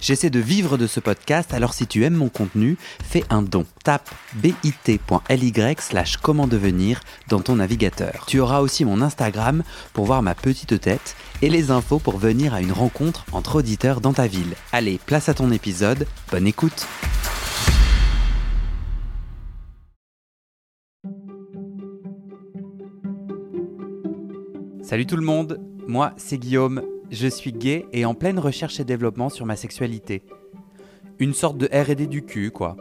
J'essaie de vivre de ce podcast, alors si tu aimes mon contenu, fais un don. Tape bit.ly slash comment devenir dans ton navigateur. Tu auras aussi mon Instagram pour voir ma petite tête et les infos pour venir à une rencontre entre auditeurs dans ta ville. Allez, place à ton épisode, bonne écoute Salut tout le monde, moi c'est Guillaume, je suis gay et en pleine recherche et développement sur ma sexualité. Une sorte de RD du cul, quoi.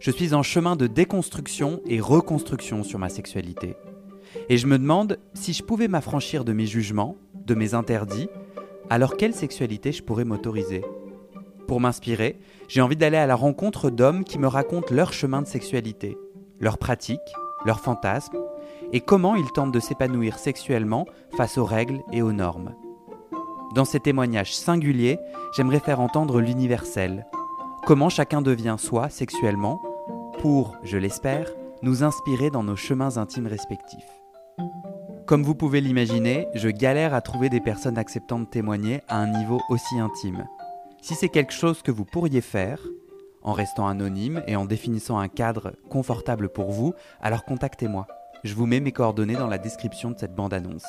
Je suis en chemin de déconstruction et reconstruction sur ma sexualité. Et je me demande si je pouvais m'affranchir de mes jugements, de mes interdits, alors quelle sexualité je pourrais m'autoriser? Pour m'inspirer, j'ai envie d'aller à la rencontre d'hommes qui me racontent leur chemin de sexualité, leurs pratiques, leurs fantasmes, et comment ils tentent de s'épanouir sexuellement face aux règles et aux normes. Dans ces témoignages singuliers, j'aimerais faire entendre l'universel, comment chacun devient soi sexuellement, pour, je l'espère, nous inspirer dans nos chemins intimes respectifs. Comme vous pouvez l'imaginer, je galère à trouver des personnes acceptant de témoigner à un niveau aussi intime. Si c'est quelque chose que vous pourriez faire, en restant anonyme et en définissant un cadre confortable pour vous, alors contactez-moi. Je vous mets mes coordonnées dans la description de cette bande-annonce.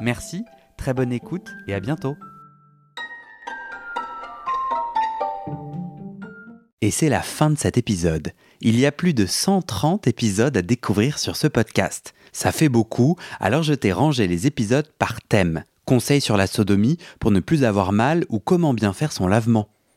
Merci, très bonne écoute et à bientôt. Et c'est la fin de cet épisode. Il y a plus de 130 épisodes à découvrir sur ce podcast. Ça fait beaucoup, alors je t'ai rangé les épisodes par thème. Conseils sur la sodomie pour ne plus avoir mal ou comment bien faire son lavement.